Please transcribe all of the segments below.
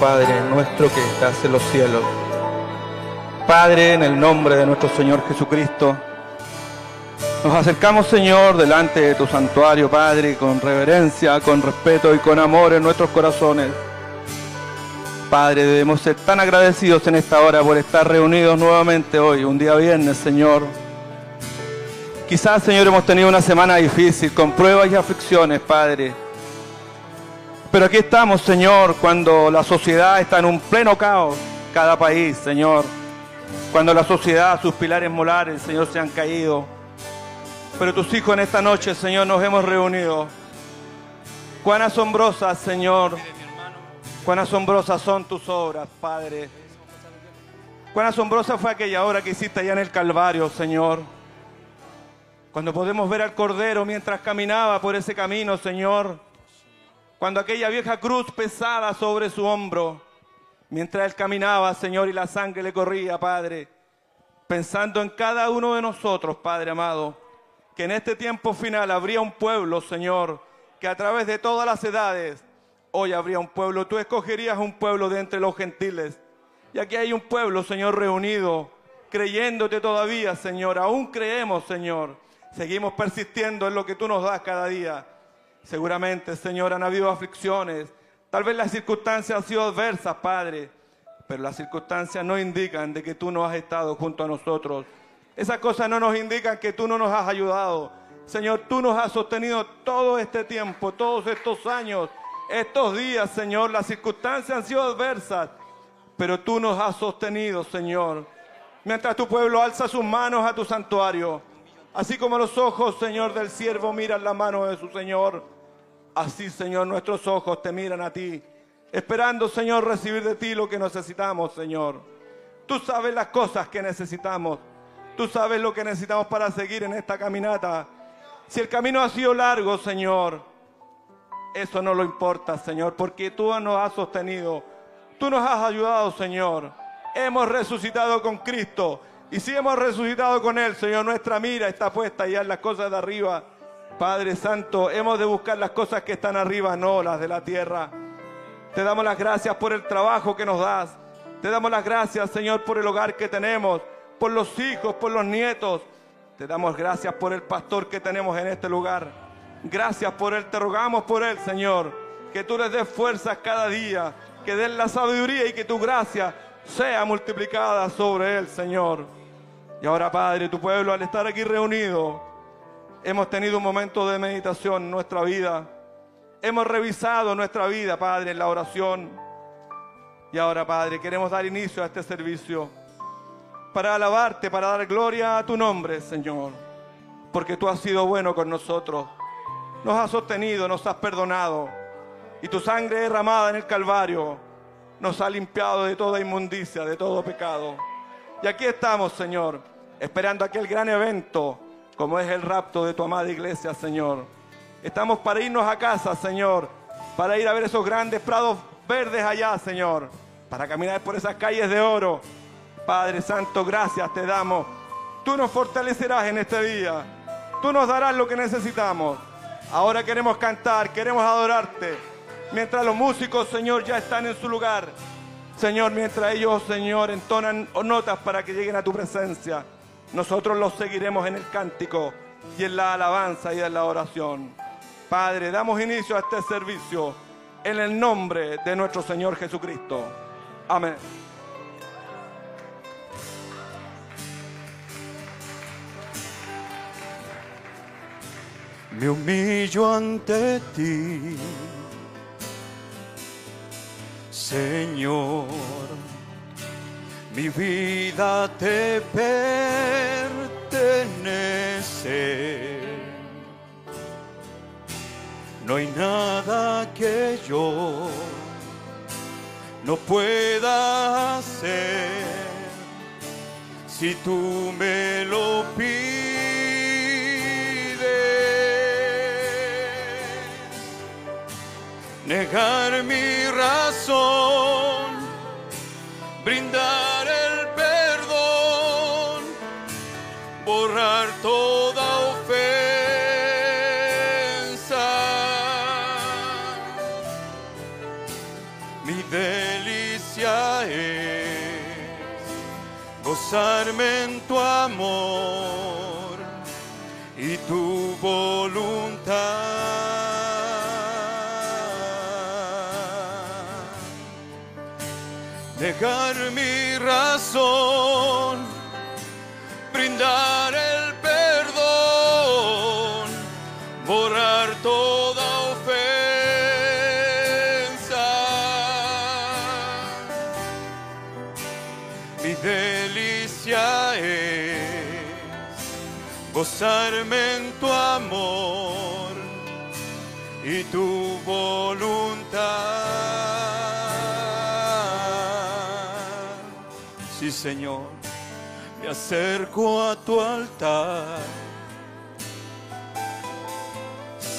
Padre nuestro que estás en los cielos. Padre, en el nombre de nuestro Señor Jesucristo, nos acercamos, Señor, delante de tu santuario, Padre, con reverencia, con respeto y con amor en nuestros corazones. Padre, debemos ser tan agradecidos en esta hora por estar reunidos nuevamente hoy, un día viernes, Señor. Quizás, Señor, hemos tenido una semana difícil, con pruebas y aflicciones, Padre. Pero aquí estamos, Señor, cuando la sociedad está en un pleno caos, cada país, Señor. Cuando la sociedad, sus pilares molares, Señor, se han caído. Pero tus hijos en esta noche, Señor, nos hemos reunido. Cuán asombrosas, Señor. Cuán asombrosas son tus obras, Padre. Cuán asombrosa fue aquella obra que hiciste allá en el Calvario, Señor. Cuando podemos ver al Cordero mientras caminaba por ese camino, Señor cuando aquella vieja cruz pesada sobre su hombro, mientras él caminaba, Señor, y la sangre le corría, Padre, pensando en cada uno de nosotros, Padre amado, que en este tiempo final habría un pueblo, Señor, que a través de todas las edades, hoy habría un pueblo, tú escogerías un pueblo de entre los gentiles. Y aquí hay un pueblo, Señor, reunido, creyéndote todavía, Señor, aún creemos, Señor. Seguimos persistiendo en lo que tú nos das cada día. Seguramente, Señor, han habido aflicciones. Tal vez las circunstancias han sido adversas, Padre. Pero las circunstancias no indican de que tú no has estado junto a nosotros. Esas cosas no nos indican que tú no nos has ayudado. Señor, tú nos has sostenido todo este tiempo, todos estos años, estos días, Señor. Las circunstancias han sido adversas, pero tú nos has sostenido, Señor. Mientras tu pueblo alza sus manos a tu santuario, Así como los ojos, Señor, del siervo miran la mano de su Señor, así, Señor, nuestros ojos te miran a ti, esperando, Señor, recibir de ti lo que necesitamos, Señor. Tú sabes las cosas que necesitamos. Tú sabes lo que necesitamos para seguir en esta caminata. Si el camino ha sido largo, Señor, eso no lo importa, Señor, porque tú nos has sostenido. Tú nos has ayudado, Señor. Hemos resucitado con Cristo y si hemos resucitado con Él, Señor, nuestra mira está puesta ya en las cosas de arriba. Padre Santo, hemos de buscar las cosas que están arriba, no las de la tierra. Te damos las gracias por el trabajo que nos das. Te damos las gracias, Señor, por el hogar que tenemos, por los hijos, por los nietos. Te damos gracias por el pastor que tenemos en este lugar. Gracias por Él, te rogamos por Él, Señor. Que tú les des fuerzas cada día, que den la sabiduría y que tu gracia sea multiplicada sobre Él, Señor. Y ahora, Padre, tu pueblo, al estar aquí reunido, hemos tenido un momento de meditación en nuestra vida. Hemos revisado nuestra vida, Padre, en la oración. Y ahora, Padre, queremos dar inicio a este servicio para alabarte, para dar gloria a tu nombre, Señor. Porque tú has sido bueno con nosotros. Nos has sostenido, nos has perdonado. Y tu sangre derramada en el Calvario nos ha limpiado de toda inmundicia, de todo pecado. Y aquí estamos, Señor, esperando aquel gran evento como es el rapto de tu amada iglesia, Señor. Estamos para irnos a casa, Señor, para ir a ver esos grandes prados verdes allá, Señor, para caminar por esas calles de oro. Padre Santo, gracias te damos. Tú nos fortalecerás en este día. Tú nos darás lo que necesitamos. Ahora queremos cantar, queremos adorarte. Mientras los músicos, Señor, ya están en su lugar. Señor, mientras ellos, Señor, entonan notas para que lleguen a tu presencia, nosotros los seguiremos en el cántico y en la alabanza y en la oración. Padre, damos inicio a este servicio en el nombre de nuestro Señor Jesucristo. Amén. Me humillo ante ti Señor, mi vida te pertenece. No hay nada que yo no pueda hacer si tú me lo pides. negar mi razón, brindar en tu amor y tu voluntad. Dejar mi razón, brindar gozarme en tu amor y tu voluntad. Sí, Señor, me acerco a tu altar.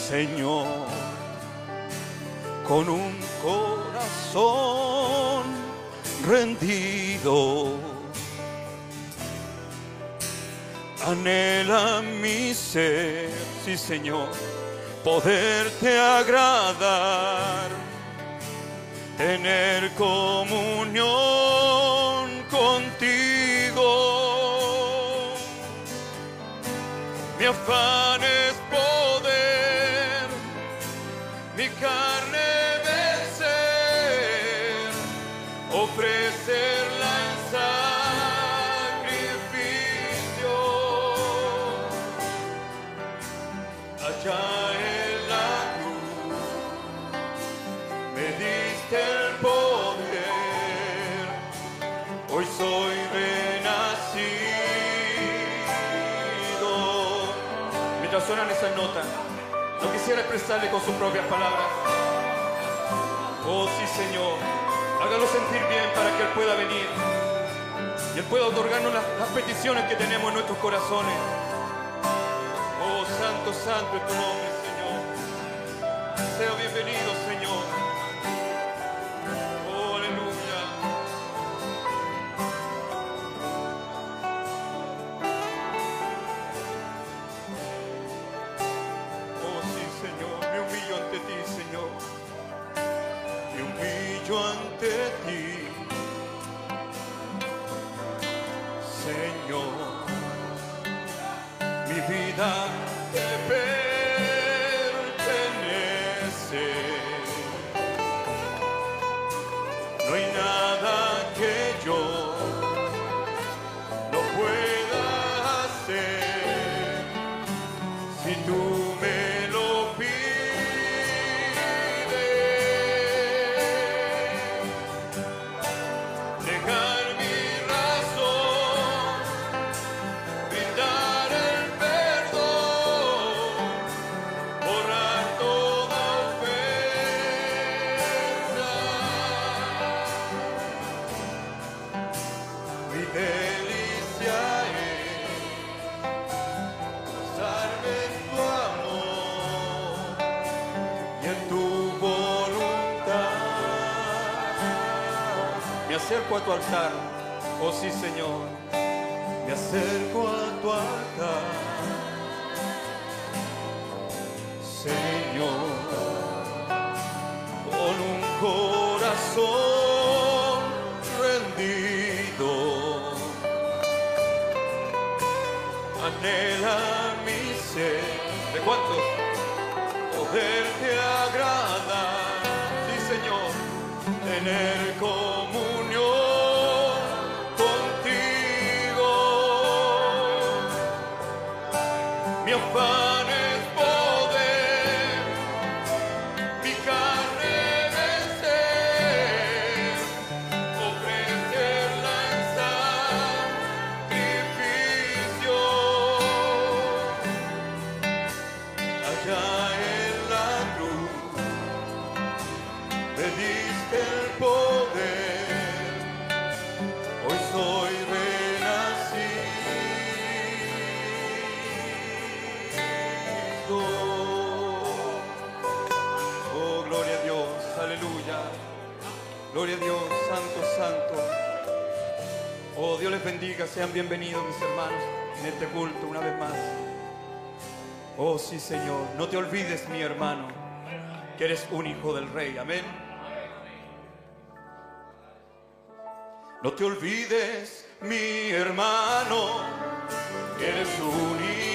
Señor, con un corazón rendido. Anhela mi ser, sí Señor, poderte agradar, tener comunión contigo. Mi afán quisiera expresarle con sus propias palabras. Oh sí, Señor, hágalo sentir bien para que Él pueda venir y Él pueda otorgarnos las, las peticiones que tenemos en nuestros corazones. Oh Santo, Santo es tu nombre, Señor. Sea bienvenido, Señor. Vida a tu altar, oh sí Señor, me acerco a tu altar, Señor, con un corazón rendido. Anhela mi ser, ¿de cuántos? Poderte agradar, sí Señor, tener comunión Sean bienvenidos mis hermanos en este culto una vez más. Oh sí Señor, no te olvides mi hermano, que eres un hijo del rey. Amén. No te olvides mi hermano, que eres un hijo.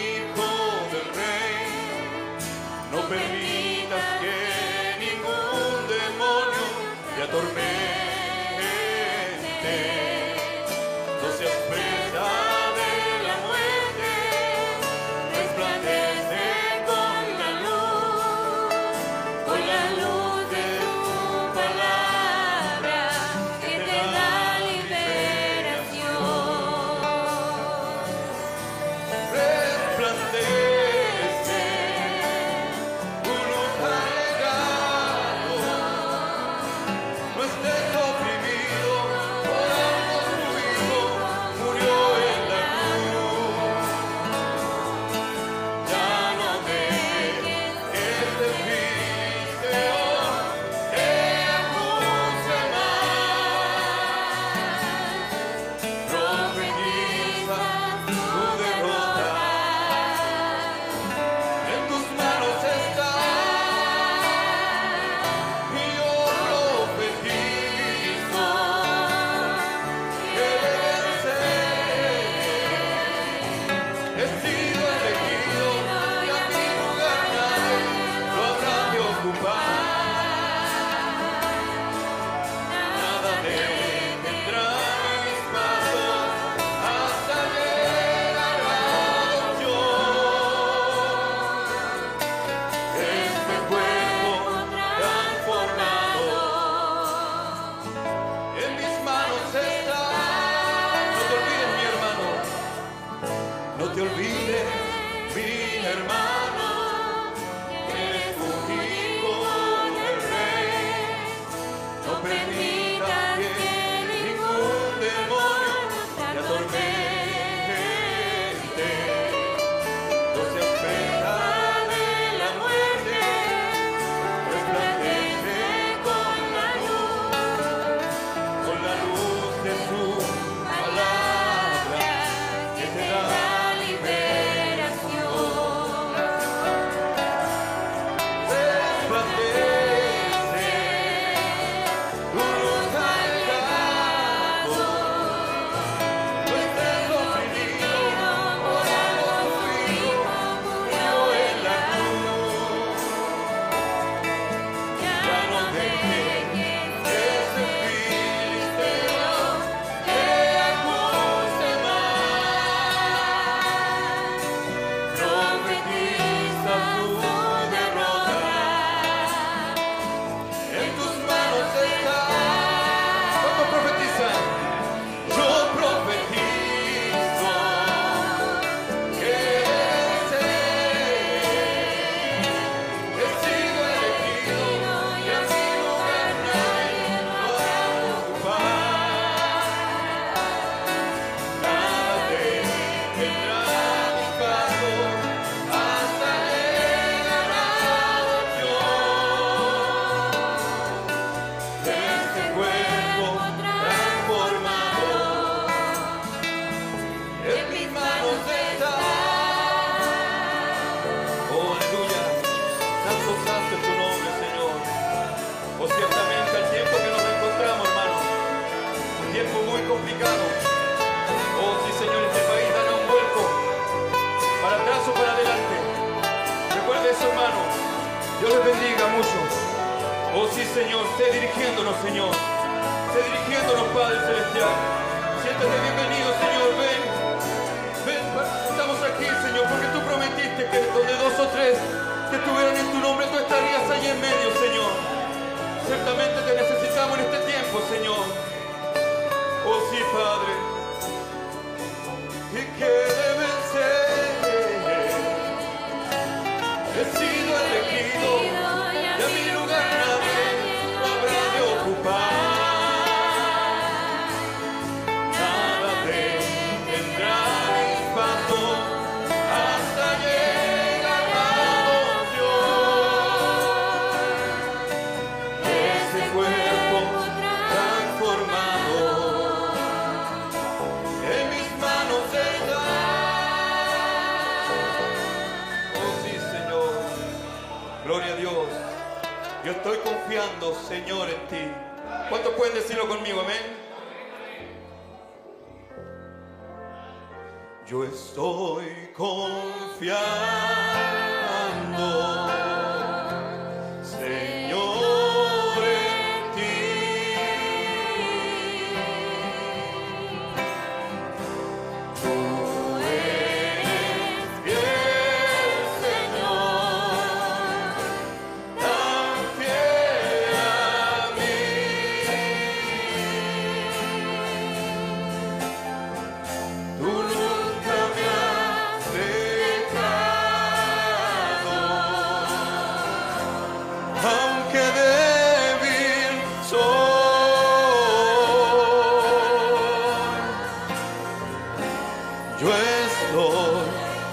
estoy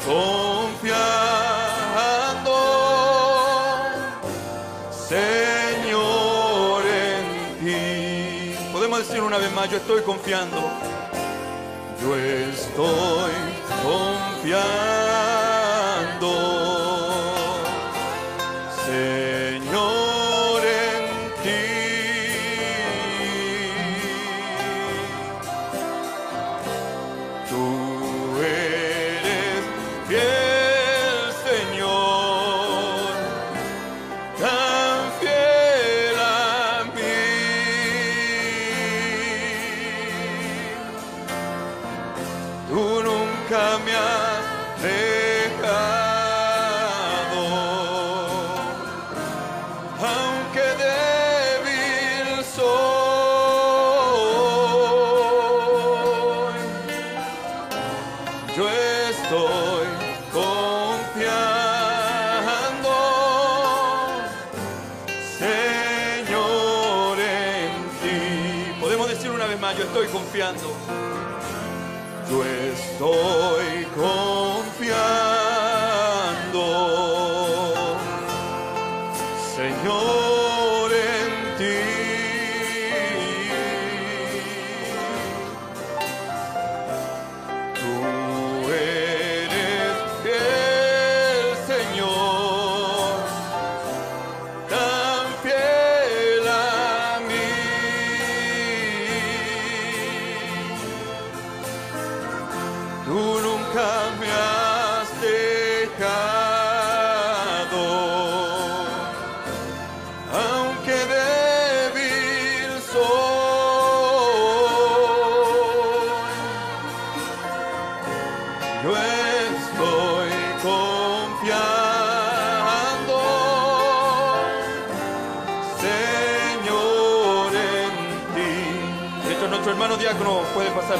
confiando, Señor, en ti. Podemos decir una vez más, yo estoy confiando. Yo estoy confiando.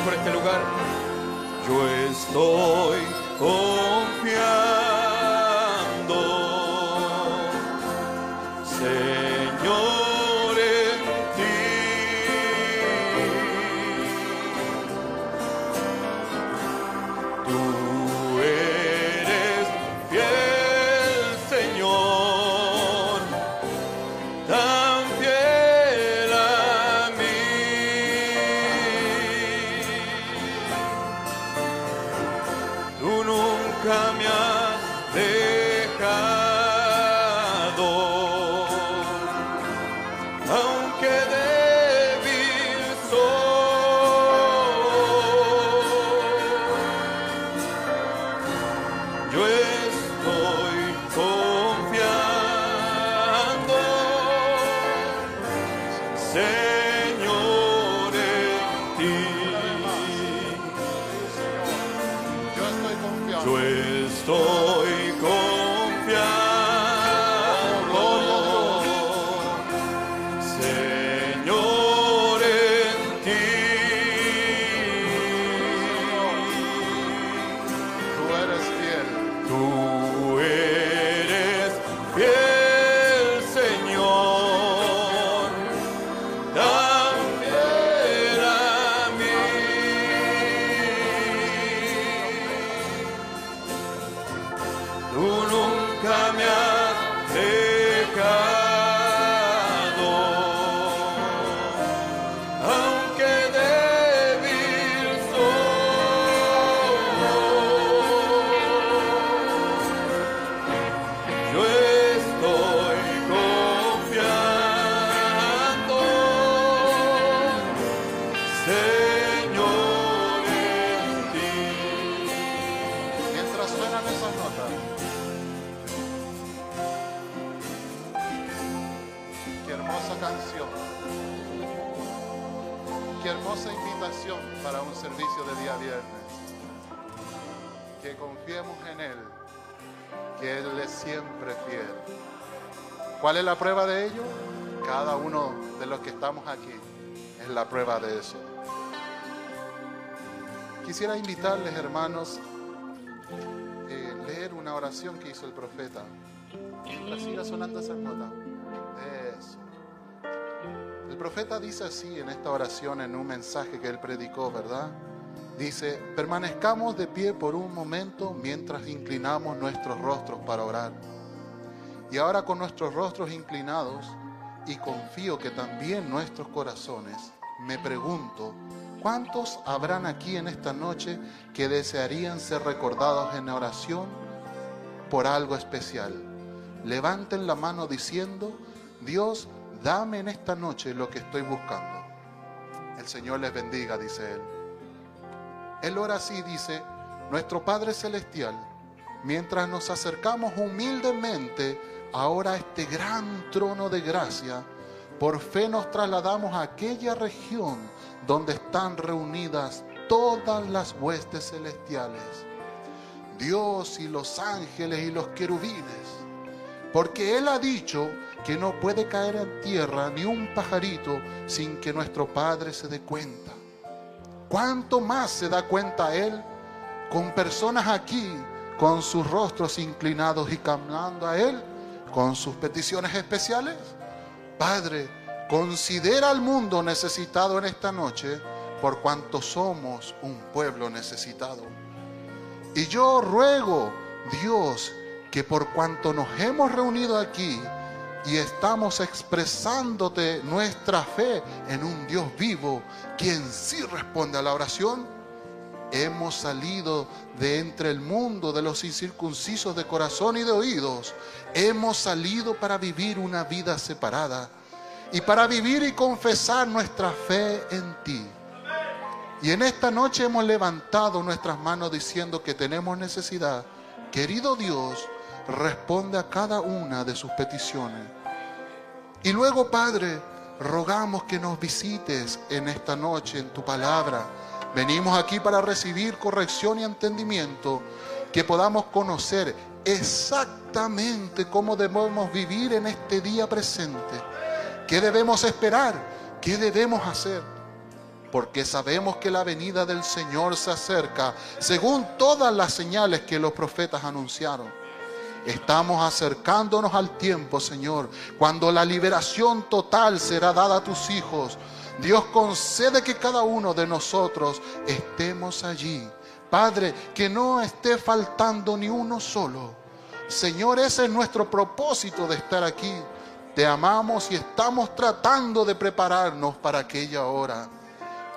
por este lugar. Yo estoy confiado. Qué hermosa invitación para un servicio de día viernes. Que confiemos en Él, que Él es siempre fiel. ¿Cuál es la prueba de ello? Cada uno de los que estamos aquí es la prueba de eso. Quisiera invitarles, hermanos, eh, leer una oración que hizo el profeta. Mientras siga sonando esa nota. El profeta dice así en esta oración, en un mensaje que él predicó, ¿verdad? Dice, permanezcamos de pie por un momento mientras inclinamos nuestros rostros para orar. Y ahora con nuestros rostros inclinados, y confío que también nuestros corazones, me pregunto, ¿cuántos habrán aquí en esta noche que desearían ser recordados en oración por algo especial? Levanten la mano diciendo, Dios, dame en esta noche lo que estoy buscando. El Señor les bendiga, dice Él. Él ora así, dice, nuestro Padre Celestial, mientras nos acercamos humildemente ahora a este gran trono de gracia, por fe nos trasladamos a aquella región donde están reunidas todas las huestes celestiales, Dios y los ángeles y los querubines, porque Él ha dicho que no puede caer en tierra ni un pajarito sin que nuestro Padre se dé cuenta. ¿Cuánto más se da cuenta Él con personas aquí, con sus rostros inclinados y caminando a Él, con sus peticiones especiales? Padre, considera al mundo necesitado en esta noche por cuanto somos un pueblo necesitado. Y yo ruego, Dios, que por cuanto nos hemos reunido aquí y estamos expresándote nuestra fe en un Dios vivo, quien sí responde a la oración, hemos salido de entre el mundo de los incircuncisos de corazón y de oídos. Hemos salido para vivir una vida separada y para vivir y confesar nuestra fe en ti. Y en esta noche hemos levantado nuestras manos diciendo que tenemos necesidad. Querido Dios, responde a cada una de sus peticiones. Y luego, Padre, rogamos que nos visites en esta noche en tu palabra. Venimos aquí para recibir corrección y entendimiento, que podamos conocer exactamente cómo debemos vivir en este día presente, qué debemos esperar, qué debemos hacer porque sabemos que la venida del Señor se acerca, según todas las señales que los profetas anunciaron. Estamos acercándonos al tiempo, Señor, cuando la liberación total será dada a tus hijos. Dios concede que cada uno de nosotros estemos allí. Padre, que no esté faltando ni uno solo. Señor, ese es nuestro propósito de estar aquí. Te amamos y estamos tratando de prepararnos para aquella hora.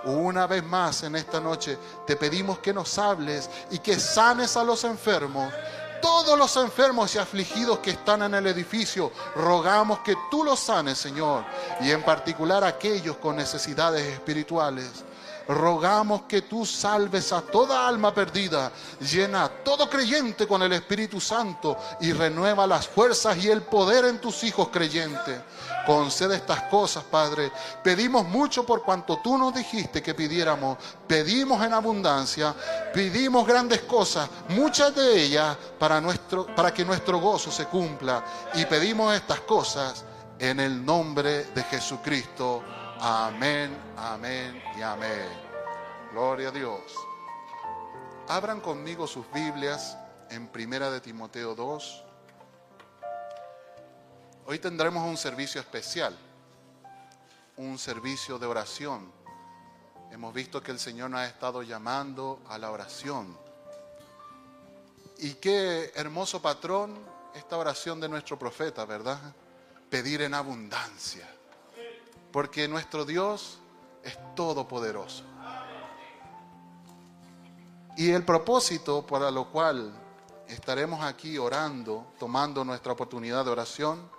Una vez más en esta noche te pedimos que nos hables y que sanes a los enfermos. Todos los enfermos y afligidos que están en el edificio, rogamos que tú los sanes, Señor, y en particular aquellos con necesidades espirituales. Rogamos que tú salves a toda alma perdida, llena a todo creyente con el Espíritu Santo y renueva las fuerzas y el poder en tus hijos creyentes. Concede estas cosas, Padre. Pedimos mucho por cuanto tú nos dijiste que pidiéramos. Pedimos en abundancia, pedimos grandes cosas, muchas de ellas para, nuestro, para que nuestro gozo se cumpla. Y pedimos estas cosas en el nombre de Jesucristo. Amén, amén y amén. Gloria a Dios. Abran conmigo sus Biblias en Primera de Timoteo 2. Hoy tendremos un servicio especial, un servicio de oración. Hemos visto que el Señor nos ha estado llamando a la oración. Y qué hermoso patrón esta oración de nuestro profeta, ¿verdad? Pedir en abundancia. Porque nuestro Dios es todopoderoso. Y el propósito para lo cual estaremos aquí orando, tomando nuestra oportunidad de oración,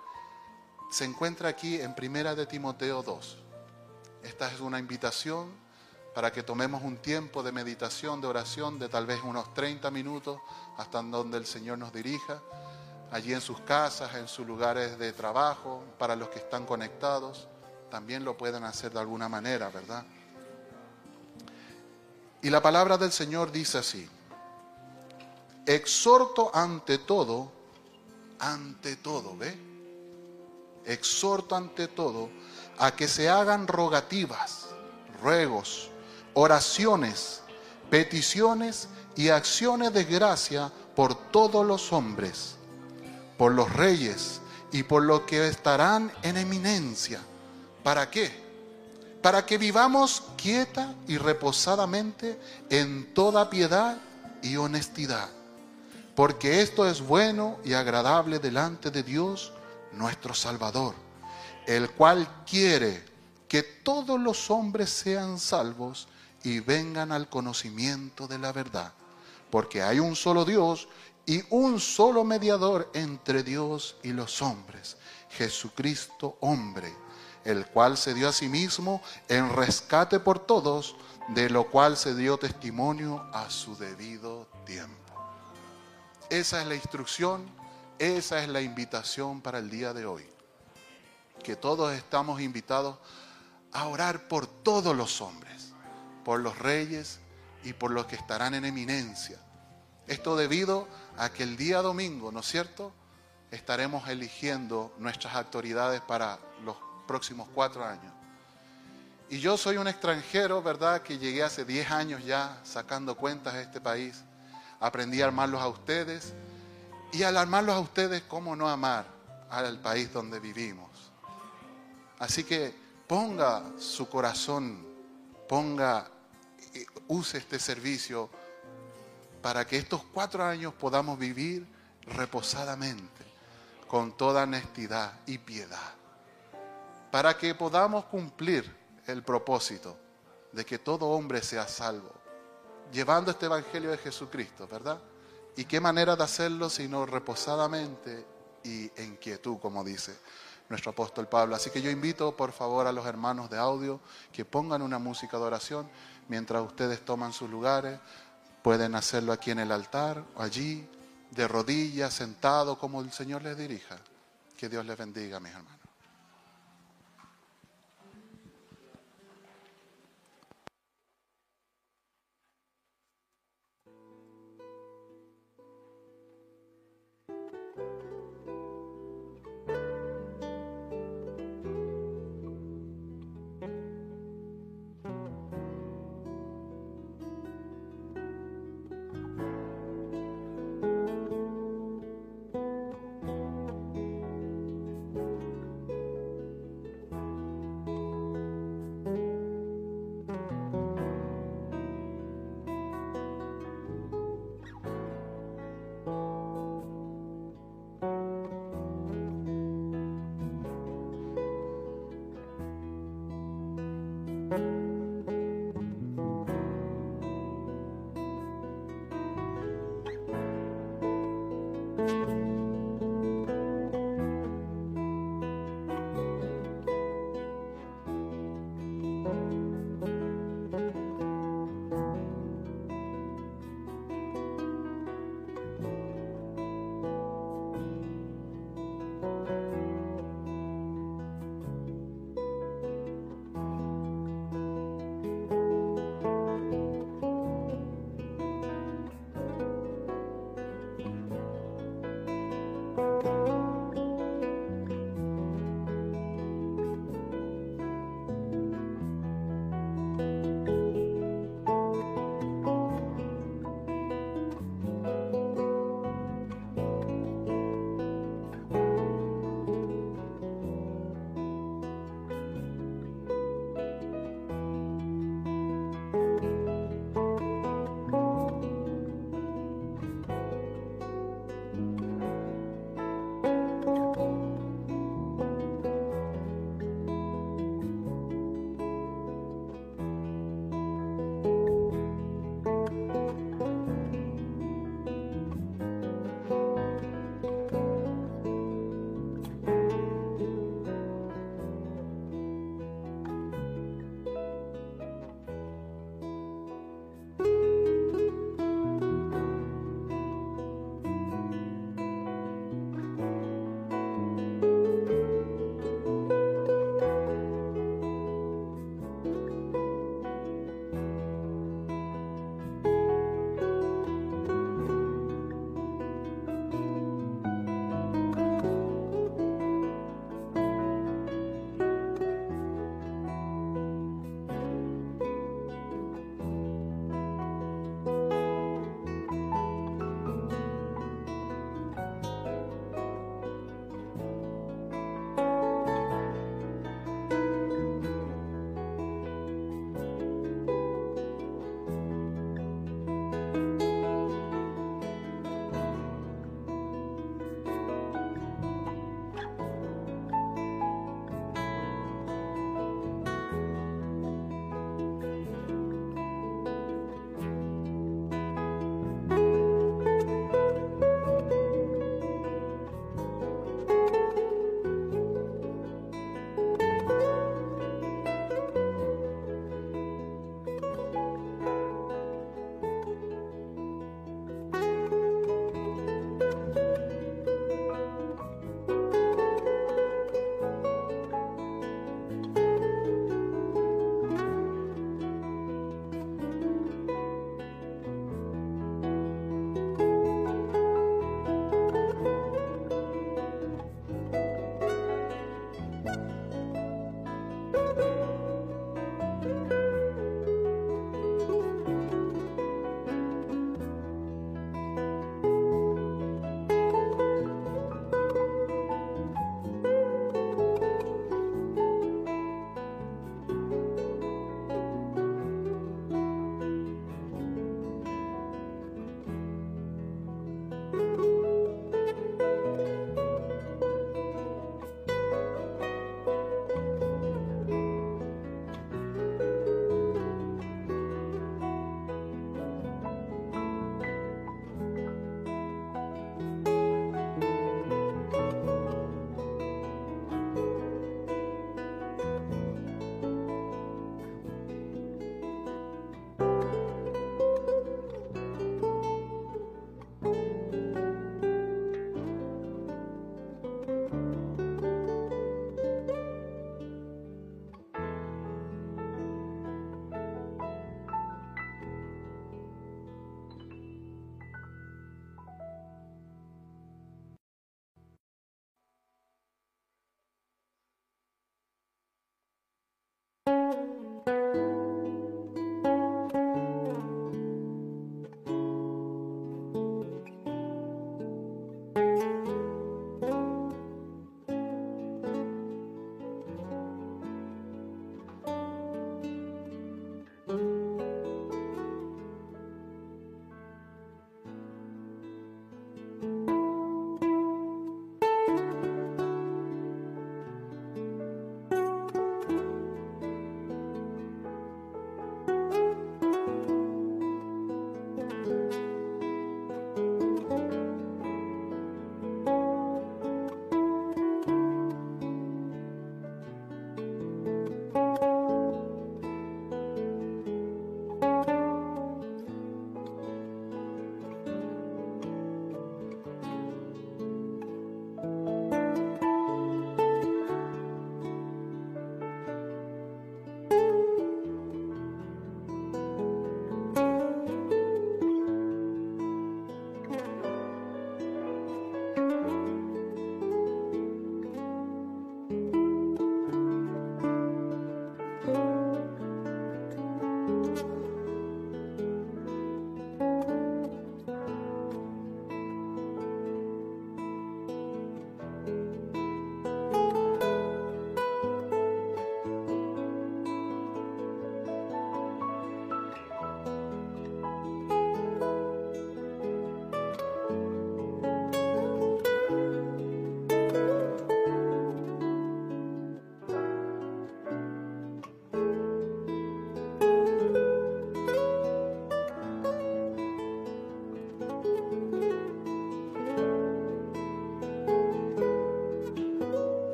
se encuentra aquí en Primera de Timoteo 2. Esta es una invitación para que tomemos un tiempo de meditación, de oración, de tal vez unos 30 minutos, hasta donde el Señor nos dirija, allí en sus casas, en sus lugares de trabajo, para los que están conectados. también lo pueden hacer de alguna manera, ¿verdad? Y la palabra del Señor dice así, exhorto ante todo, ante todo, ¿ve? Exhorto ante todo a que se hagan rogativas, ruegos, oraciones, peticiones y acciones de gracia por todos los hombres, por los reyes y por los que estarán en eminencia. ¿Para qué? Para que vivamos quieta y reposadamente en toda piedad y honestidad. Porque esto es bueno y agradable delante de Dios nuestro Salvador, el cual quiere que todos los hombres sean salvos y vengan al conocimiento de la verdad. Porque hay un solo Dios y un solo mediador entre Dios y los hombres, Jesucristo hombre, el cual se dio a sí mismo en rescate por todos, de lo cual se dio testimonio a su debido tiempo. Esa es la instrucción, esa es la invitación para el día de hoy. Que todos estamos invitados a orar por todos los hombres, por los reyes y por los que estarán en eminencia. Esto debido a que el día domingo, ¿no es cierto? Estaremos eligiendo nuestras autoridades para los próximos cuatro años. Y yo soy un extranjero, ¿verdad? Que llegué hace 10 años ya sacando cuentas a este país. Aprendí a armarlos a ustedes. Y al armarlos a ustedes, ¿cómo no amar al país donde vivimos? Así que ponga su corazón, ponga, eh, use este servicio para que estos cuatro años podamos vivir reposadamente, con toda honestidad y piedad, para que podamos cumplir el propósito de que todo hombre sea salvo, llevando este Evangelio de Jesucristo, ¿verdad? ¿Y qué manera de hacerlo sino reposadamente y en quietud, como dice nuestro apóstol Pablo? Así que yo invito por favor a los hermanos de audio que pongan una música de oración mientras ustedes toman sus lugares. Pueden hacerlo aquí en el altar o allí, de rodillas, sentado, como el Señor les dirija. Que Dios les bendiga, mis hermanos.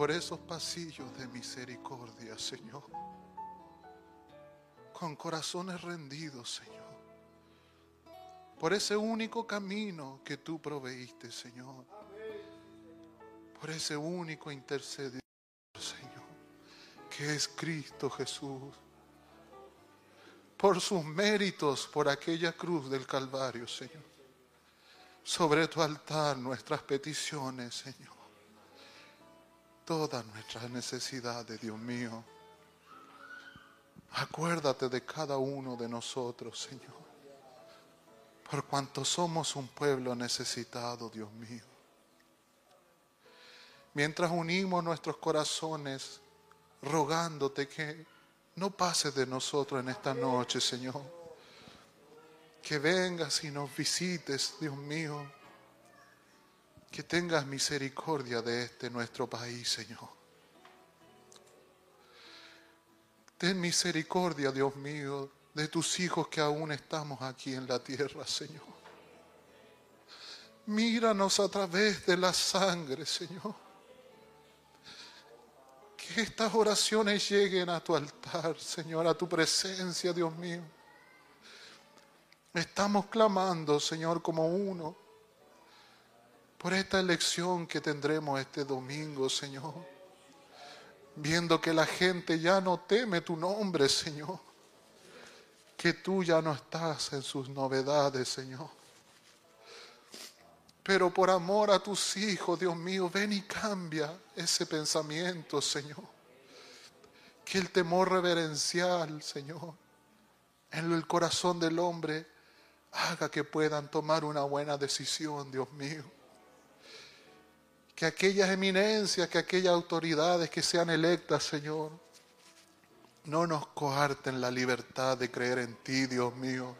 Por esos pasillos de misericordia, Señor. Con corazones rendidos, Señor. Por ese único camino que tú proveíste, Señor. Por ese único intercedidor, Señor, que es Cristo Jesús. Por sus méritos, por aquella cruz del Calvario, Señor. Sobre tu altar nuestras peticiones, Señor todas nuestras necesidades, Dios mío. Acuérdate de cada uno de nosotros, Señor. Por cuanto somos un pueblo necesitado, Dios mío. Mientras unimos nuestros corazones, rogándote que no pases de nosotros en esta noche, Señor. Que vengas y nos visites, Dios mío que tengas misericordia de este nuestro país, Señor. Ten misericordia, Dios mío, de tus hijos que aún estamos aquí en la tierra, Señor. Míranos a través de la sangre, Señor. Que estas oraciones lleguen a tu altar, Señor, a tu presencia, Dios mío. Estamos clamando, Señor, como uno por esta elección que tendremos este domingo, Señor. Viendo que la gente ya no teme tu nombre, Señor. Que tú ya no estás en sus novedades, Señor. Pero por amor a tus hijos, Dios mío, ven y cambia ese pensamiento, Señor. Que el temor reverencial, Señor, en el corazón del hombre haga que puedan tomar una buena decisión, Dios mío que aquellas eminencias, que aquellas autoridades que sean electas, Señor, no nos coarten la libertad de creer en ti, Dios mío.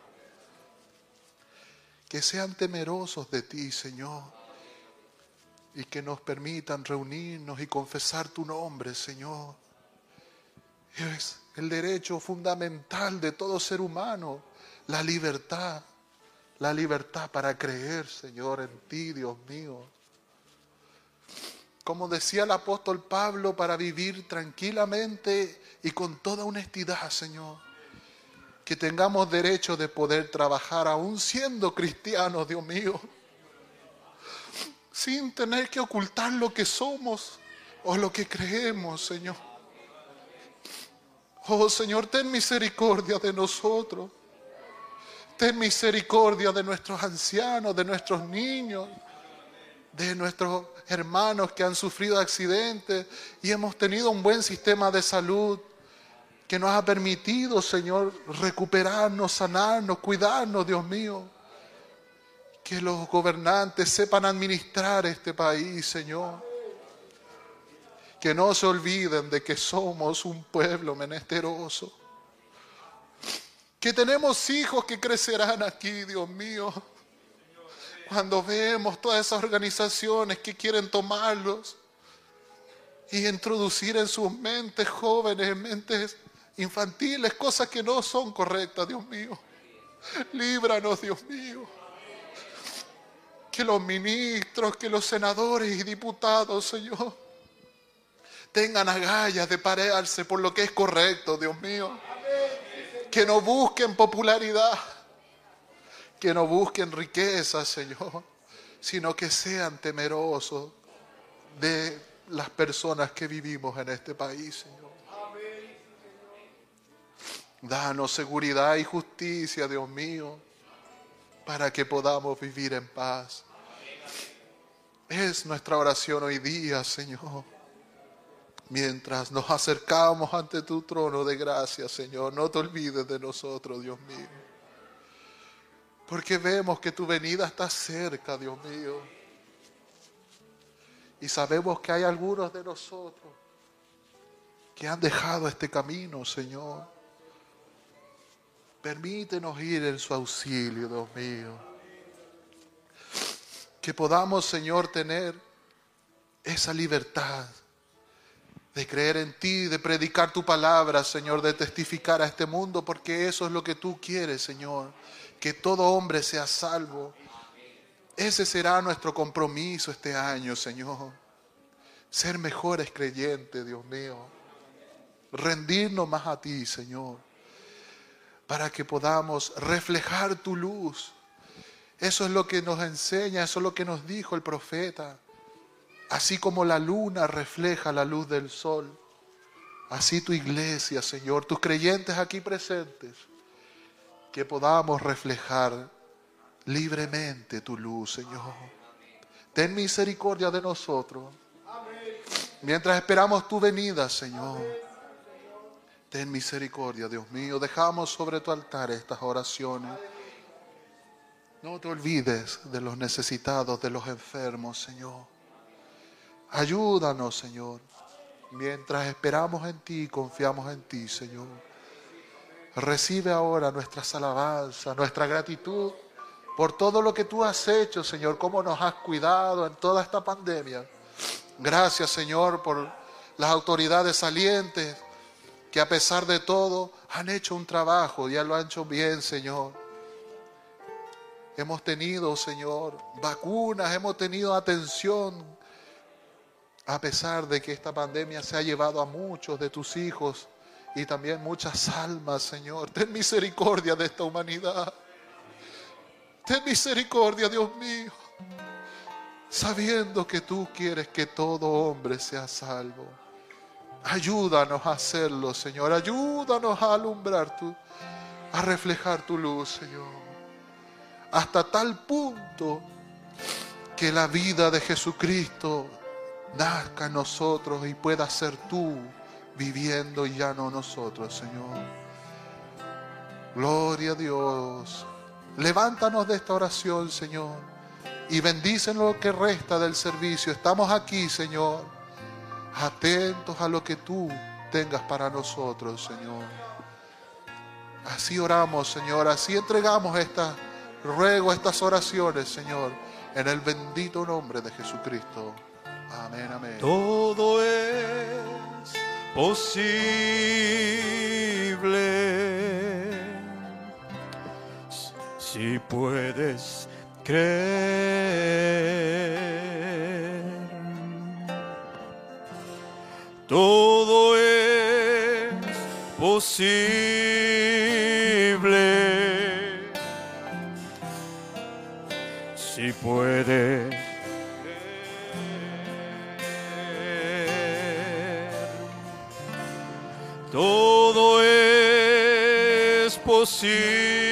Que sean temerosos de ti, Señor, y que nos permitan reunirnos y confesar tu nombre, Señor. Es el derecho fundamental de todo ser humano, la libertad, la libertad para creer, Señor, en ti, Dios mío como decía el apóstol Pablo, para vivir tranquilamente y con toda honestidad, Señor. Que tengamos derecho de poder trabajar aún siendo cristianos, Dios mío. Sin tener que ocultar lo que somos o lo que creemos, Señor. Oh Señor, ten misericordia de nosotros. Ten misericordia de nuestros ancianos, de nuestros niños de nuestros hermanos que han sufrido accidentes y hemos tenido un buen sistema de salud que nos ha permitido, Señor, recuperarnos, sanarnos, cuidarnos, Dios mío. Que los gobernantes sepan administrar este país, Señor. Que no se olviden de que somos un pueblo menesteroso. Que tenemos hijos que crecerán aquí, Dios mío cuando vemos todas esas organizaciones que quieren tomarlos y introducir en sus mentes jóvenes, en mentes infantiles, cosas que no son correctas, Dios mío. Líbranos, Dios mío. Que los ministros, que los senadores y diputados, Señor, tengan agallas de parearse por lo que es correcto, Dios mío. Que no busquen popularidad que no busquen riquezas, Señor, sino que sean temerosos de las personas que vivimos en este país, Señor. Danos seguridad y justicia, Dios mío, para que podamos vivir en paz. Es nuestra oración hoy día, Señor. Mientras nos acercamos ante tu trono de gracia, Señor, no te olvides de nosotros, Dios mío. Porque vemos que tu venida está cerca, Dios mío. Y sabemos que hay algunos de nosotros que han dejado este camino, Señor. Permítenos ir en su auxilio, Dios mío. Que podamos, Señor, tener esa libertad de creer en ti, de predicar tu palabra, Señor, de testificar a este mundo, porque eso es lo que tú quieres, Señor que todo hombre sea salvo. Ese será nuestro compromiso este año, Señor. ser mejores creyentes, Dios mío. Rendirnos más a ti, Señor, para que podamos reflejar tu luz. Eso es lo que nos enseña, eso es lo que nos dijo el profeta. Así como la luna refleja la luz del sol, así tu iglesia, Señor, tus creyentes aquí presentes, que podamos reflejar libremente tu luz, Señor. Ten misericordia de nosotros. Mientras esperamos tu venida, Señor. Ten misericordia, Dios mío. Dejamos sobre tu altar estas oraciones. No te olvides de los necesitados, de los enfermos, Señor. Ayúdanos, Señor. Mientras esperamos en ti, confiamos en ti, Señor. Recibe ahora nuestras alabanzas, nuestra gratitud por todo lo que tú has hecho, Señor, cómo nos has cuidado en toda esta pandemia. Gracias, Señor, por las autoridades salientes que a pesar de todo han hecho un trabajo, ya lo han hecho bien, Señor. Hemos tenido, Señor, vacunas, hemos tenido atención, a pesar de que esta pandemia se ha llevado a muchos de tus hijos y también muchas almas, Señor. Ten misericordia de esta humanidad. Ten misericordia, Dios mío. Sabiendo que tú quieres que todo hombre sea salvo. Ayúdanos a hacerlo, Señor. Ayúdanos a alumbrar tu, a reflejar tu luz, Señor. Hasta tal punto que la vida de Jesucristo nazca en nosotros y pueda ser tú viviendo ya no nosotros, Señor. Gloria a Dios. Levántanos de esta oración, Señor, y bendice lo que resta del servicio. Estamos aquí, Señor, atentos a lo que tú tengas para nosotros, Señor. Así oramos, Señor, así entregamos esta ruego, estas oraciones, Señor, en el bendito nombre de Jesucristo. Amén, amén. Todo es posible si puedes creer. Todo es posible si puedes es